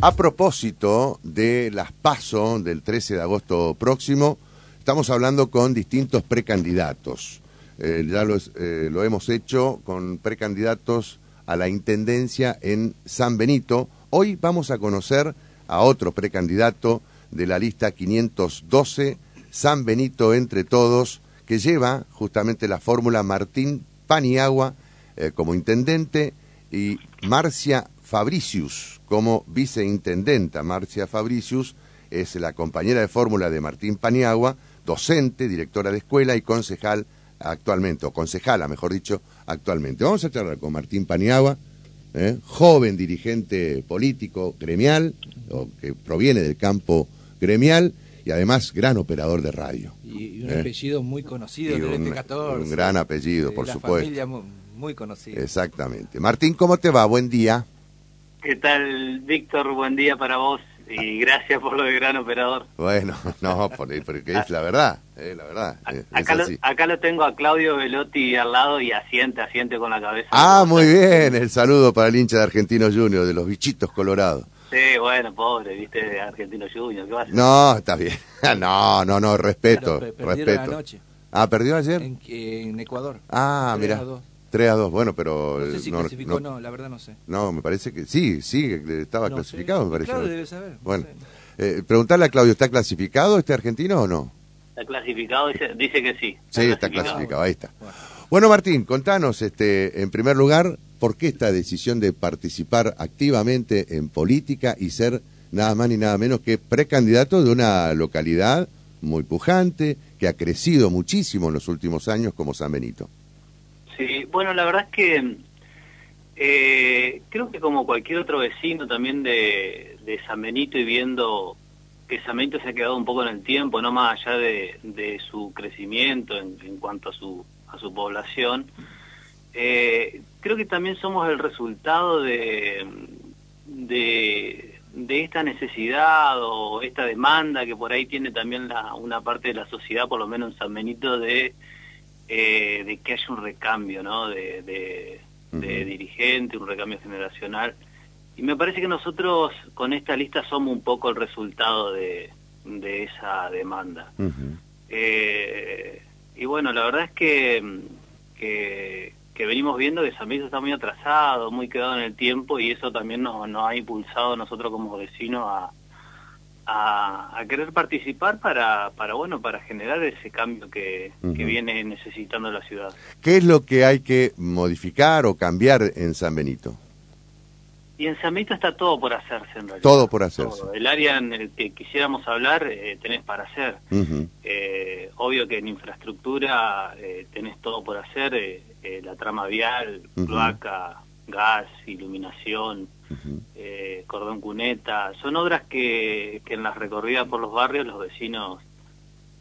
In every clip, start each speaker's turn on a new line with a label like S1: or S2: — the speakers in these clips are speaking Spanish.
S1: A propósito de las PASO del 13 de agosto próximo, estamos hablando con distintos precandidatos. Eh, ya lo, eh, lo hemos hecho con precandidatos a la Intendencia en San Benito. Hoy vamos a conocer a otro precandidato de la lista 512, San Benito entre todos, que lleva justamente la fórmula Martín Paniagua eh, como intendente y Marcia Fabricius como viceintendenta. Marcia Fabricius es la compañera de fórmula de Martín Paniagua, docente, directora de escuela y concejal actualmente, o concejala, mejor dicho, actualmente. Vamos a charlar con Martín Paniagua, ¿eh? joven dirigente político gremial, o que proviene del campo gremial y además gran operador de radio.
S2: Y, un ¿eh? apellido muy conocido y un, 14.
S1: Un gran apellido, por
S2: la
S1: supuesto.
S2: Familia muy, muy conocida.
S1: Exactamente. Martín, ¿cómo te va? Buen día.
S3: ¿Qué tal, Víctor? Buen día para vos y gracias por lo de gran operador.
S1: Bueno, no, porque es la verdad, es la verdad.
S3: Acá, lo, acá, lo, tengo a Claudio Velotti al lado y asiente, asiente con la cabeza.
S1: Ah, muy bien, el saludo para el hincha de Argentino Junior, de los bichitos colorados.
S3: Sí, bueno, pobre, viste, de Argentino Junior, ¿qué va a hacer?
S1: No, está bien. No, no, no, respeto,
S2: Pero,
S1: respeto.
S2: Anoche.
S1: Ah, ¿perdió ayer?
S2: En, en Ecuador.
S1: Ah, mira. 3 a 2, bueno, pero...
S2: No sé si
S1: no,
S2: clasificó no, no, la verdad no sé.
S1: No, me parece que sí, sí, estaba
S2: no
S1: clasificado,
S2: sé.
S1: me parece.
S2: Claro, debe saber.
S1: Bueno,
S2: no sé.
S1: eh, preguntarle a Claudio, ¿está clasificado este argentino o no?
S3: Está clasificado, dice, dice que sí.
S1: Sí, está clasificado, ahí está. Bueno. bueno, Martín, contanos, este, en primer lugar, ¿por qué esta decisión de participar activamente en política y ser nada más ni nada menos que precandidato de una localidad muy pujante, que ha crecido muchísimo en los últimos años como San Benito?
S3: Sí, bueno, la verdad es que eh, creo que como cualquier otro vecino también de, San Benito y viendo que San Benito se ha quedado un poco en el tiempo, no más allá de, de su crecimiento en, en, cuanto a su, a su población, eh, creo que también somos el resultado de, de, de esta necesidad o esta demanda que por ahí tiene también la, una parte de la sociedad, por lo menos en San Benito, de eh, de que haya un recambio ¿no? de, de, uh -huh. de, dirigente, un recambio generacional. Y me parece que nosotros con esta lista somos un poco el resultado de, de esa demanda. Uh -huh. eh, y bueno, la verdad es que, que, que, venimos viendo que San Benito está muy atrasado, muy quedado en el tiempo y eso también nos, nos ha impulsado a nosotros como vecinos a, a, a, querer participar para, para bueno para generar ese cambio que, uh -huh. que, viene necesitando la ciudad.
S1: ¿Qué es lo que hay que modificar o cambiar en San Benito?
S3: Y en San Benito está todo por hacerse en realidad.
S1: Todo por hacerse.
S3: Todo. El área en el que quisiéramos hablar eh, tenés para hacer. Uh -huh. eh, obvio que en infraestructura eh, tenés todo por hacer, eh, la trama vial, uh -huh. cloaca, gas, iluminación, uh -huh. eh, cordón cuneta, son obras que, que en las recorridas por los barrios los vecinos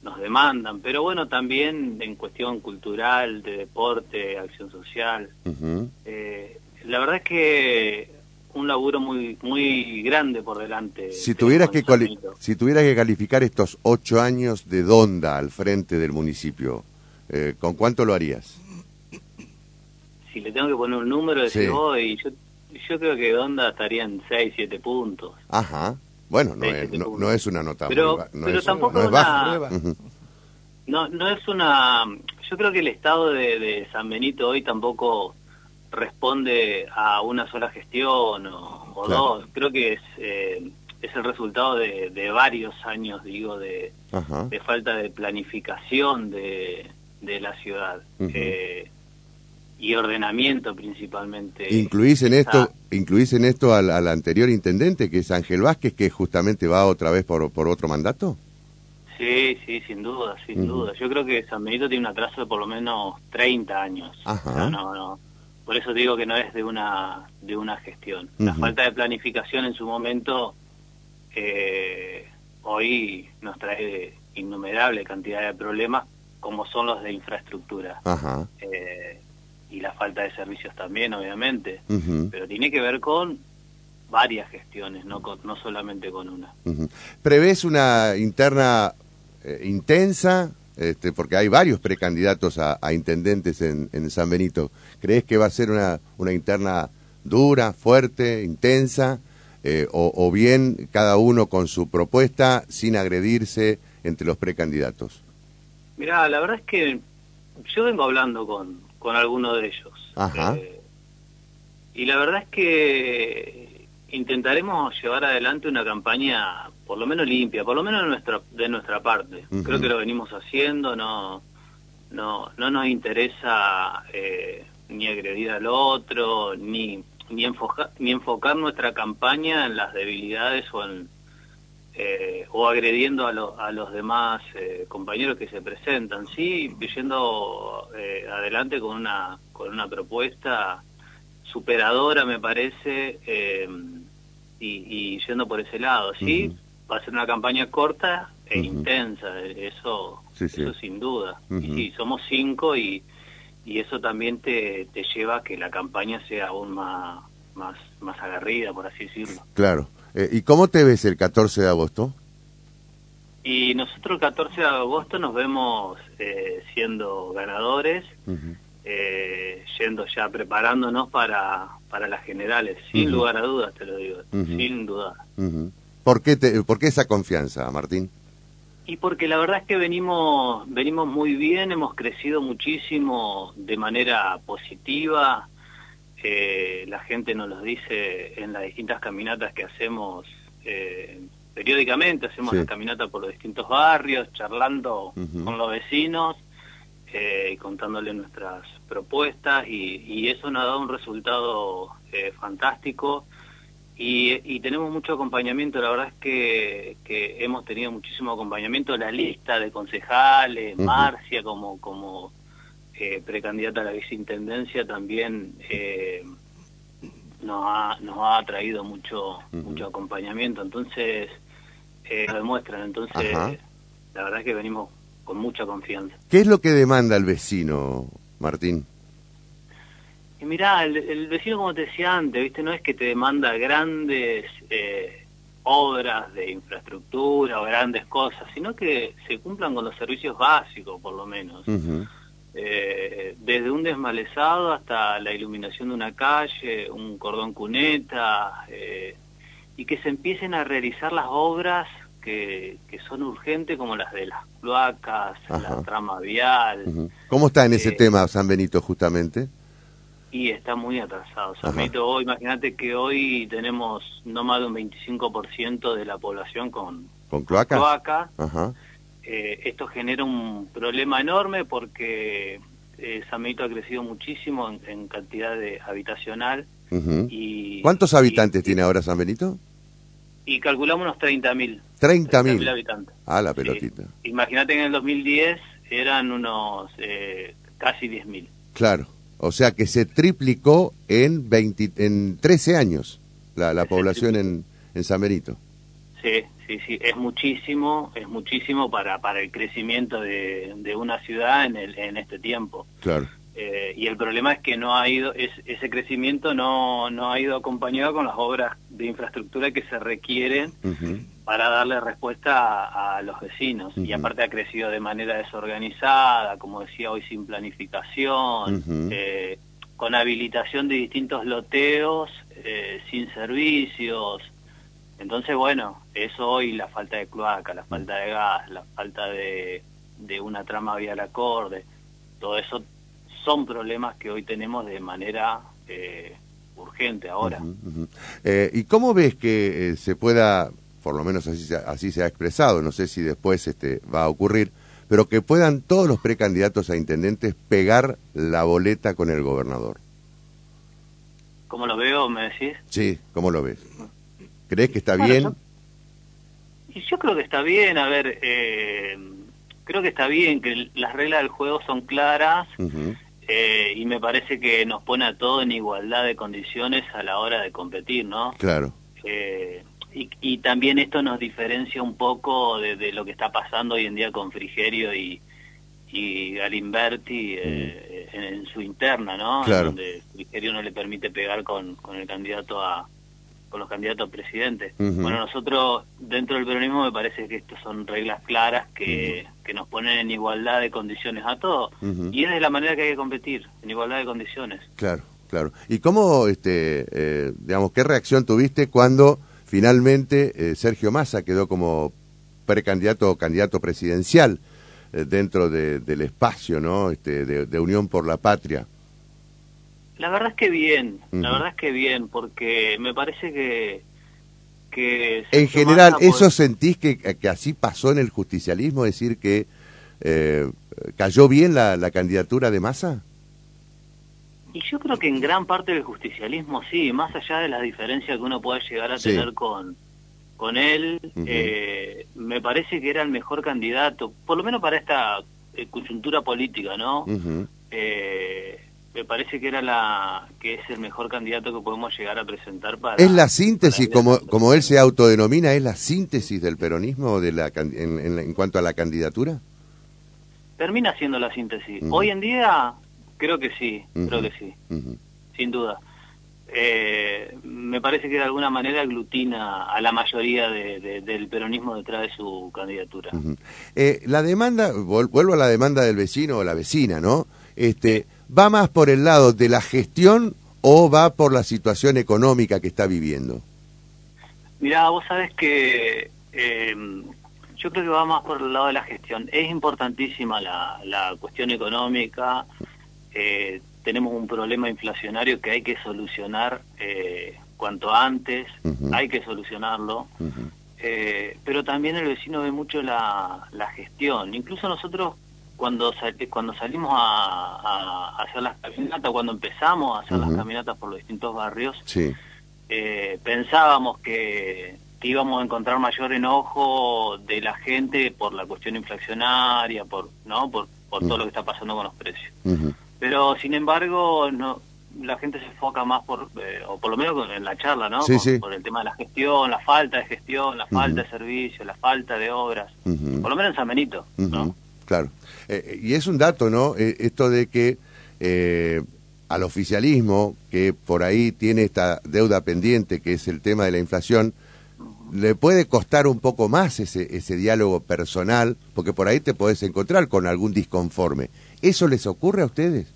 S3: nos demandan, pero bueno, también en cuestión cultural, de deporte, acción social. Uh -huh. eh, la verdad es que un laburo muy muy grande por delante.
S1: Si tuvieras que si tuvieras que calificar estos ocho años de Donda al frente del municipio, eh, ¿con cuánto lo harías?
S3: Si le tengo que poner un número, decir, sí. oh, y yo yo creo que Donda estaría en 6, 7 puntos.
S1: Ajá. Bueno, no, es, no, no, es una nota
S3: pero,
S1: muy no
S3: pero
S1: es,
S3: tampoco
S1: no es baja.
S3: No, no es una... Yo creo que el estado de, de, San Benito hoy tampoco responde a una sola gestión o, o claro. dos. Creo que es, eh, es el resultado de, de, varios años, digo, de, de falta de planificación de, de la ciudad. Uh -huh. eh, y ordenamiento principalmente.
S1: ¿Incluís en esto, incluís en esto al, al, anterior intendente, que es Ángel Vázquez, que justamente va otra vez por, por otro mandato?
S3: Sí, sí, sin duda, sin uh -huh. duda. Yo creo que San Benito tiene un atraso de por lo menos 30 años.
S1: Ajá.
S3: O sea, no, no. Por eso digo que no es de una, de una gestión. Uh -huh. La falta de planificación en su momento eh, hoy nos trae innumerable cantidad de problemas, como son los de infraestructura.
S1: Ajá.
S3: Eh, y la falta de servicios también, obviamente,
S1: uh -huh.
S3: pero tiene que ver con varias gestiones, no, con, no solamente con una.
S1: Uh -huh. ¿Prevés una interna eh, intensa? Este, porque hay varios precandidatos a, a intendentes en, en, San Benito. ¿Crees que va a ser una, una interna dura, fuerte, intensa? eh, o, bien cada uno con su propuesta sin agredirse entre los precandidatos?
S3: Mira, la verdad es que yo vengo hablando con, con alguno de ellos. Eh, y la verdad es que intentaremos llevar adelante una campaña por lo menos limpia, por lo menos de nuestra, de nuestra parte. Creo que lo venimos haciendo, no, no, no nos interesa eh, ni agredir al otro, ni ni, enfocar, ni enfocar nuestra campaña en las debilidades o en eh, o agrediendo a, a los demás eh, compañeros que se presentan, sí, yendo eh, adelante con una con una propuesta superadora, me parece, y, yendo por ese lado, sí, va a ser una campaña corta e intensa, eso, eso sin duda. Y sí, somos cinco y y eso también te, te lleva a que la campaña sea aún más, más, más agarrida, por así decirlo.
S1: Claro. Eh, ¿Y cómo te ves el 14 de agosto?
S3: Y nosotros el 14 de agosto nos vemos eh, siendo ganadores, eh, yendo ya preparándonos para, para las generales, sin lugar a dudas, te lo digo, sin duda.
S1: ¿Por, qué te, ¿Por qué esa confianza, Martín?
S3: Y porque la verdad es que venimos, venimos muy bien, hemos crecido muchísimo de manera positiva. Eh, la gente nos lo dice en las distintas caminatas que hacemos eh, periódicamente, hacemos la caminata por los distintos barrios, charlando con los vecinos eh, y contándole nuestras propuestas y, y, eso nos ha dado un resultado eh, fantástico. Y, tenemos mucho acompañamiento, la verdad es que, que, hemos tenido muchísimo acompañamiento, la lista de concejales, Marcia como, como eh, precandidata a la viceintendencia también eh, nos, ha, nos ha traído mucho, mucho acompañamiento, entonces eh, lo demuestran, entonces la verdad es que venimos con mucha confianza.
S1: ¿Qué es lo que demanda el vecino, Martín?
S3: Y mirá, el, vecino, como te decía antes, ¿viste? no es que te demanda grandes eh, obras de infraestructura o grandes cosas, sino que se cumplan con los servicios básicos, por lo menos. Eh, desde un desmalezado hasta la iluminación de una calle, un cordón cuneta, eh, y que se empiecen a realizar las obras que, que son urgentes, como las de las cloacas, la trama vial.
S1: ¿Cómo está en ese tema San Benito, justamente?
S3: Y está muy atrasado. hoy, imagínate que hoy tenemos no más de un 25% de la población con,
S1: ¿Con cloacas.
S3: Cloaca. Eh, esto genera un problema enorme porque eh, San Benito ha crecido muchísimo en, cantidad de habitacional. y,
S1: ¿Cuántos habitantes tiene ahora San Benito?
S3: Y calculamos unos 30.000.
S1: 30.000
S3: habitantes.
S1: Ah, la pelotita.
S3: Imagínate que en el 2010 eran unos eh, casi 10.000.
S1: Claro. O sea que se triplicó en, 20, en 13 años la, la población en, en San Benito.
S3: Sí, sí, sí, es muchísimo, es muchísimo para, para el crecimiento de, de una ciudad en, el, en este tiempo.
S1: Claro.
S3: Eh, y el problema es que no ha ido, es, ese crecimiento no, no ha ido acompañado con las obras de infraestructura que se requieren para darle respuesta a, los vecinos. Y aparte ha crecido de manera desorganizada, como decía hoy, sin planificación, eh, con habilitación de distintos loteos, eh, sin servicios. Entonces, bueno, eso hoy, la falta de cloaca, la falta de gas, la falta de, de una trama vial acorde, todo eso son problemas que hoy tenemos de manera eh, urgente ahora.
S1: ¿Y cómo ves que se pueda por lo menos así, así se ha expresado, no sé si después este, va a ocurrir, pero que puedan todos los precandidatos a intendentes pegar la boleta con el gobernador.
S3: ¿Cómo lo veo, me decís?
S1: Sí, ¿cómo lo ves? ¿Crees que está bien?
S3: Yo, y yo creo que está bien, a ver, eh, creo que está bien, que las reglas del juego son claras eh, y me parece que nos pone a todos en igualdad de condiciones a la hora de competir, ¿no?
S1: Claro.
S3: Eh, y, también esto nos diferencia un poco de, lo que está pasando hoy en día con Frigerio y, y Galimberti eh, en, su interna, ¿no? Donde Frigerio no le permite pegar con, con el candidato a con los candidatos a presidente. Bueno, nosotros dentro del peronismo me parece que estas son reglas claras que, que nos ponen en igualdad de condiciones a todos. Y es de la manera que hay que competir, en igualdad de condiciones.
S1: Claro, claro. ¿Y cómo, este, eh, digamos, qué reacción tuviste cuando finalmente Sergio Massa quedó como precandidato o candidato presidencial dentro del espacio ¿no? Este, de, Unión por la Patria.
S3: La verdad es que bien, la verdad es que bien, porque me parece que... que
S1: en general, ¿eso sentís que, que, así pasó en el justicialismo? decir, que eh, ¿cayó bien la, la candidatura de Massa?
S3: Y yo creo que en gran parte del justicialismo sí, más allá de las diferencias que uno pueda llegar a tener con, con él, eh, me parece que era el mejor candidato, por lo menos para esta eh, coyuntura política, ¿no? eh, me parece que era la que es el mejor candidato que podemos llegar a presentar para
S1: es la síntesis como como él se autodenomina es la síntesis del peronismo de la en, en, cuanto a la candidatura.
S3: Termina siendo la síntesis. Hoy en día creo que sí creo que sí sin duda. Eh, me parece que de alguna manera aglutina a la mayoría del peronismo detrás de su candidatura.
S1: eh, la demanda, vuelvo a la demanda del vecino o la vecina, ¿no? Este, ¿Va más por el lado de la gestión o va por la situación económica que está viviendo?
S3: Mira, vos sabes que eh, yo creo que va más por el lado de la gestión. Es importantísima la, la cuestión económica. Eh, tenemos un problema inflacionario que hay que solucionar eh, cuanto antes, hay que solucionarlo, eh, pero también el vecino ve mucho la, la gestión. Incluso nosotros cuando cuando salimos a, hacer las caminatas, cuando empezamos a hacer las caminatas por los distintos barrios, eh, pensábamos que, íbamos a encontrar mayor enojo de la gente por la cuestión inflacionaria, por no por, por todo lo que está pasando con los precios. Pero sin embargo, no la gente se enfoca más por, eh, o por lo menos en la charla, ¿no? Por el tema de la gestión, la falta de gestión, la falta de servicio, la falta de obras. Por lo menos en San Benito, ¿no?
S1: Claro. Eh, eh, y es un dato, ¿no? esto de que al oficialismo, que por ahí tiene esta deuda pendiente, que es el tema de la inflación, le puede costar un poco más ese, ese diálogo personal, porque por ahí te podés encontrar con algún disconforme. ¿Eso les ocurre a ustedes?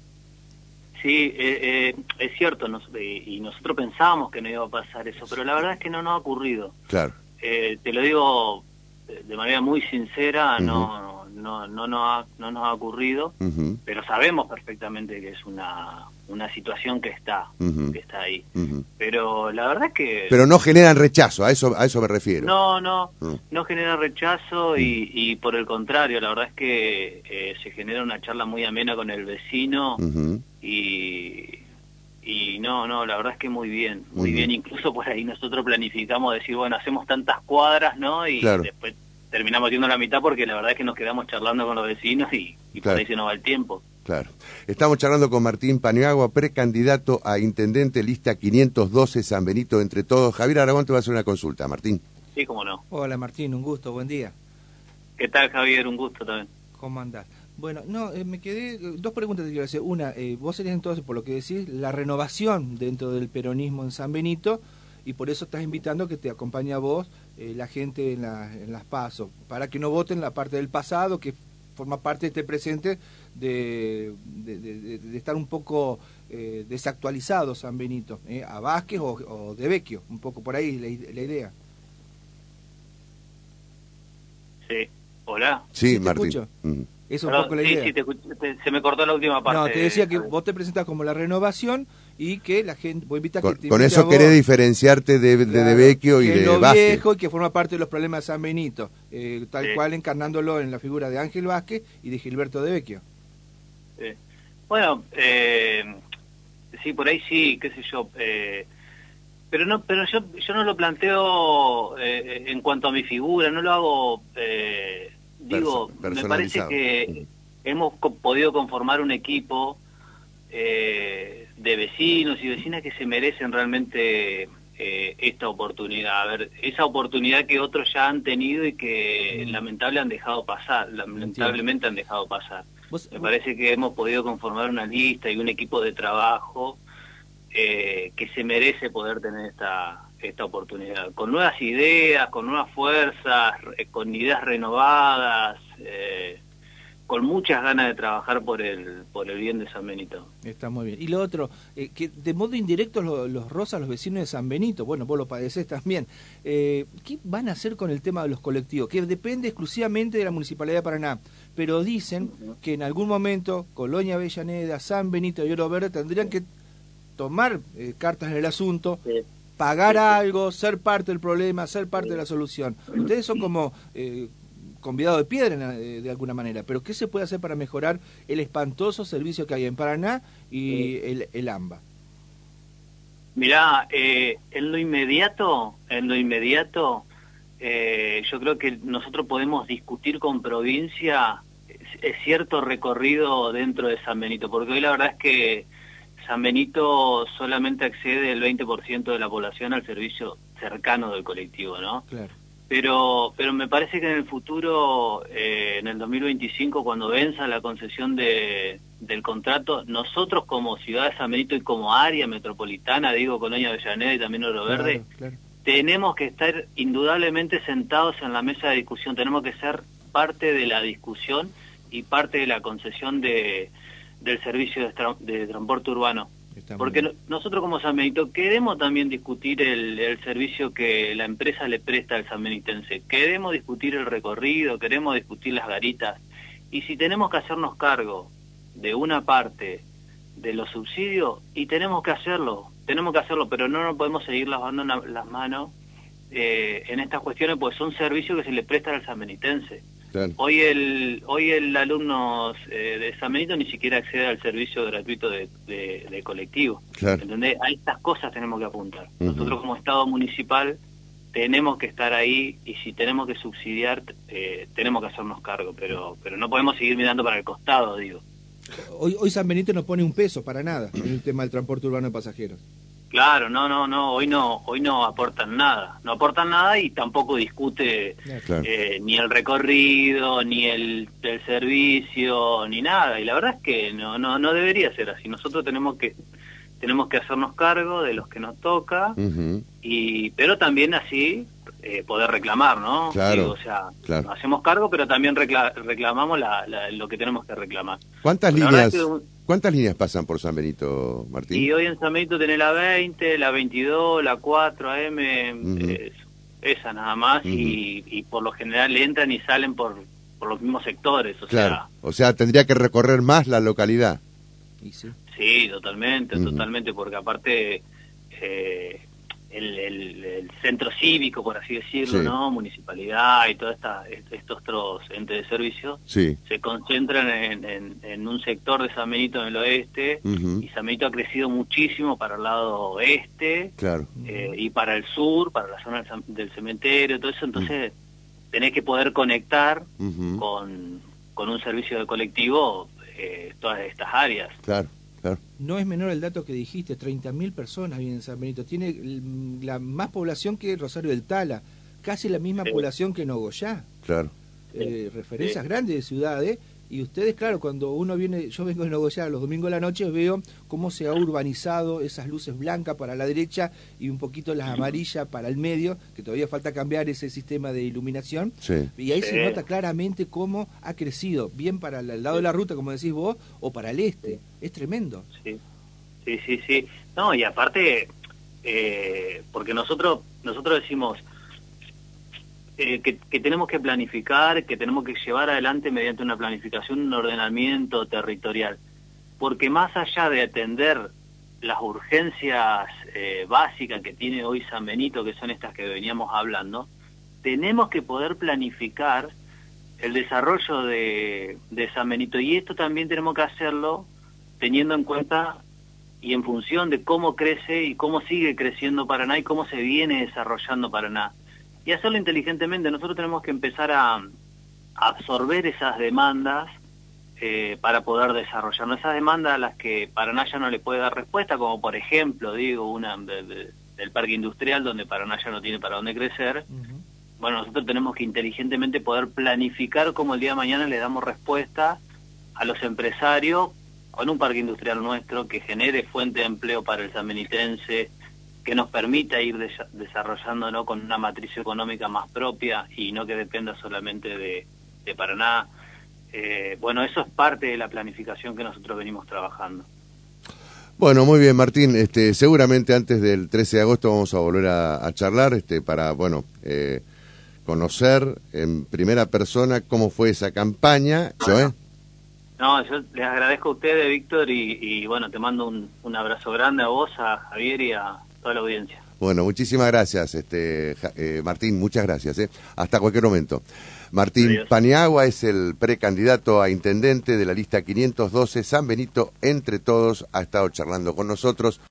S3: Sí, eh, eh, es cierto, y nosotros pensábamos que no iba a pasar eso, pero la verdad es que no nos ha ocurrido.
S1: Claro.
S3: Eh, te lo digo de manera muy sincera, no no, no, no, ha, no nos ha ocurrido, pero sabemos perfectamente que es una, una situación que está, que está ahí. Pero la verdad es que...
S1: Pero no generan rechazo, a eso, a eso me refiero.
S3: No, no, mm. no genera rechazo y, y, por el contrario, la verdad es que eh, se genera una charla muy amena con el vecino y... Y no, no, la verdad es que muy bien, muy bien. Incluso por ahí nosotros planificamos decir, bueno, hacemos tantas cuadras, ¿no? Y después terminamos yendo la mitad porque la verdad es que nos quedamos charlando con los vecinos y, por ahí se nos va el tiempo.
S1: Claro. Estamos charlando con Martín Paniagua, precandidato a intendente, lista 512 San Benito entre todos. Javier Aragón te va a hacer una consulta, Martín.
S3: Sí, cómo no.
S2: Hola Martín, un gusto, buen día.
S3: ¿Qué tal Javier? Un gusto también.
S2: ¿Cómo andás? Bueno, no, eh, me quedé, dos preguntas te quiero hacer. Una, eh, vos serías entonces, por lo que decís, la renovación dentro del peronismo en San Benito y por eso estás invitando que te acompañe a vos eh, la gente en, las pasos, para que no voten la parte del pasado que forma parte de este presente de, de, estar un poco eh, desactualizado San Benito, eh, a Vázquez o, de Vecchio, un poco por ahí la, idea.
S3: Sí, hola.
S1: Sí, Martín.
S2: Es un poco la idea.
S3: Sí, se me cortó la última parte.
S2: No, te decía que vos te presentas como la renovación y que la gente, vos
S1: con,
S2: que
S1: con eso querés diferenciarte de, de, Vecchio y de lo
S2: viejo y que forma parte de los problemas de San Benito, eh, tal cual encarnándolo en la figura de Ángel Vázquez y de Gilberto de Vecchio.
S3: Bueno, eh, sí, por ahí sí, qué sé yo. Eh, pero no pero yo yo no lo planteo eh, en cuanto a mi figura no lo hago eh, digo, me parece que hemos podido conformar un equipo eh, de vecinos y vecinas que se merecen realmente eh, esta oportunidad. A ver, esa oportunidad que otros ya han tenido y que mm. lamentable han dejado pasar, lamentablemente han dejado pasar. Me parece que hemos podido conformar una lista y un equipo de trabajo eh, que se merece poder tener esta esta oportunidad, con nuevas ideas, con nuevas fuerzas, con ideas renovadas, eh, con muchas ganas de trabajar por el por el bien de San Benito.
S2: Está muy bien. Y lo otro, eh, que de modo indirecto los, los los vecinos de San Benito, bueno, vos lo padecés también, eh, ¿qué van a hacer con el tema de los colectivos? Que depende exclusivamente de la Municipalidad de Paraná, pero dicen que en algún momento Colonia Avellaneda, San Benito y Oro Verde tendrían que tomar eh, cartas en el asunto, pagar algo, ser parte del problema, ser parte de la solución. Ustedes son como eh, convidados de piedra de, alguna manera, pero ¿qué se puede hacer para mejorar el espantoso servicio que hay en Paraná y el, el AMBA?
S3: Mirá, eh, en lo inmediato, en lo inmediato, eh, yo creo que nosotros podemos discutir con provincia cierto recorrido dentro de San Benito, porque hoy la verdad es que San Benito solamente accede el 20% de la población al servicio cercano del colectivo, ¿no? Claro. Pero, pero me parece que en el futuro, eh, en el 2025, cuando venza la concesión de, del contrato, nosotros como ciudad de San Benito y como área metropolitana, digo Colonia Avellaneda y también Oro Verde, tenemos que estar indudablemente sentados en la mesa de discusión, tenemos que ser parte de la discusión y parte de la concesión de, del servicio de, transporte urbano. Porque nosotros como San Benito queremos también discutir el, servicio que la empresa le presta al sanbenitense, queremos discutir el recorrido, queremos discutir las garitas, y si tenemos que hacernos cargo de una parte de los subsidios, y tenemos que hacerlo, tenemos que hacerlo, pero no nos podemos seguir lavando las manos eh, en estas cuestiones, porque son servicios que se le prestan al sanbenitense. Hoy el hoy el alumno eh, de San Benito ni siquiera accede al servicio gratuito de, de, colectivo. A estas cosas tenemos que apuntar. Nosotros como Estado municipal tenemos que estar ahí y si tenemos que subsidiar eh, tenemos que hacernos cargo, pero pero no podemos seguir mirando para el costado, digo.
S2: Hoy, hoy San Benito no pone un peso para nada en el tema del transporte urbano de pasajeros.
S3: Claro, no, no, no, hoy no, hoy no aportan nada, no aportan nada y tampoco discute eh, ni el recorrido, ni el, servicio, ni nada. Y la verdad es que no, no, no debería ser así. Nosotros tenemos que tenemos que hacernos cargo de los que nos toca y pero también así eh, poder reclamar, ¿no?
S1: Claro,
S3: o sea, hacemos cargo, pero también reclamamos lo que tenemos que reclamar.
S1: ¿Cuántas líneas? ¿Cuántas líneas pasan por San Benito, Martín?
S3: Y hoy en San Benito tenés la 20, la 22, la 4 AM, esa nada más, y, por lo general entran y salen por, por los mismos sectores. O
S1: sea, o sea, tendría que recorrer más la localidad.
S3: sí? totalmente, totalmente, porque aparte eh, el, centro cívico, por así decirlo, ¿no? Municipalidad y todos estos otros entes de servicio se concentran en, un sector de San Benito en el oeste y San Benito ha crecido muchísimo para el lado oeste eh, y para el sur, para la zona del, cementerio, todo eso, entonces tenés que poder conectar con, con un servicio de colectivo eh, todas estas áreas.
S1: Claro.
S2: No es menor el dato que dijiste, 30.000 personas viven en San Benito. Tiene la más población que Rosario del Tala, casi la misma población que Nogoyá.
S1: Claro.
S2: Eh, referencias grandes de ciudades y ustedes, claro, cuando uno viene, yo vengo de Nogoyá los domingos de la noche, veo cómo se ha urbanizado esas luces blancas para la derecha y un poquito las amarillas para el medio, que todavía falta cambiar ese sistema de iluminación. Y ahí se nota claramente cómo ha crecido, bien para el lado de la ruta, como decís vos, o para el este. Es tremendo.
S3: Sí, sí, sí. sí. No, y aparte, eh, porque nosotros, nosotros decimos, eh, que, tenemos que planificar, que tenemos que llevar adelante mediante una planificación, un ordenamiento territorial. Porque más allá de atender las urgencias eh, básicas que tiene hoy San Benito, que son estas que veníamos hablando, tenemos que poder planificar el desarrollo de, de San Benito. Y esto también tenemos que hacerlo teniendo en cuenta y en función de cómo crece y cómo sigue creciendo Paraná y cómo se viene desarrollando Paraná y hacerlo inteligentemente. Nosotros tenemos que empezar a, absorber esas demandas eh, para poder desarrollarnos. Esas demandas a las que Paraná ya no le puede dar respuesta, como por ejemplo, digo, una del parque industrial donde Paraná ya no tiene para dónde crecer. Bueno, nosotros tenemos que inteligentemente poder planificar cómo el día de mañana le damos respuesta a los empresarios con un parque industrial nuestro que genere fuente de empleo para el sanbenitense, que nos permita ir desarrollando con una matriz económica más propia y no que dependa solamente de, Paraná. eh, bueno, eso es parte de la planificación que nosotros venimos trabajando.
S1: Bueno, muy bien, Martín. Este, seguramente antes del 13 de agosto vamos a volver a, charlar este, para, bueno, eh, conocer en primera persona cómo fue esa campaña.
S3: No, yo les agradezco a ustedes, Víctor, y, bueno, te mando un, un, abrazo grande a vos, a Javier y a toda la audiencia.
S1: Bueno, muchísimas gracias, este, eh, Martín, muchas gracias. Eh. Hasta cualquier momento. Martín Paniagua es el precandidato a intendente de la lista 512 San Benito. Entre todos ha estado charlando con nosotros.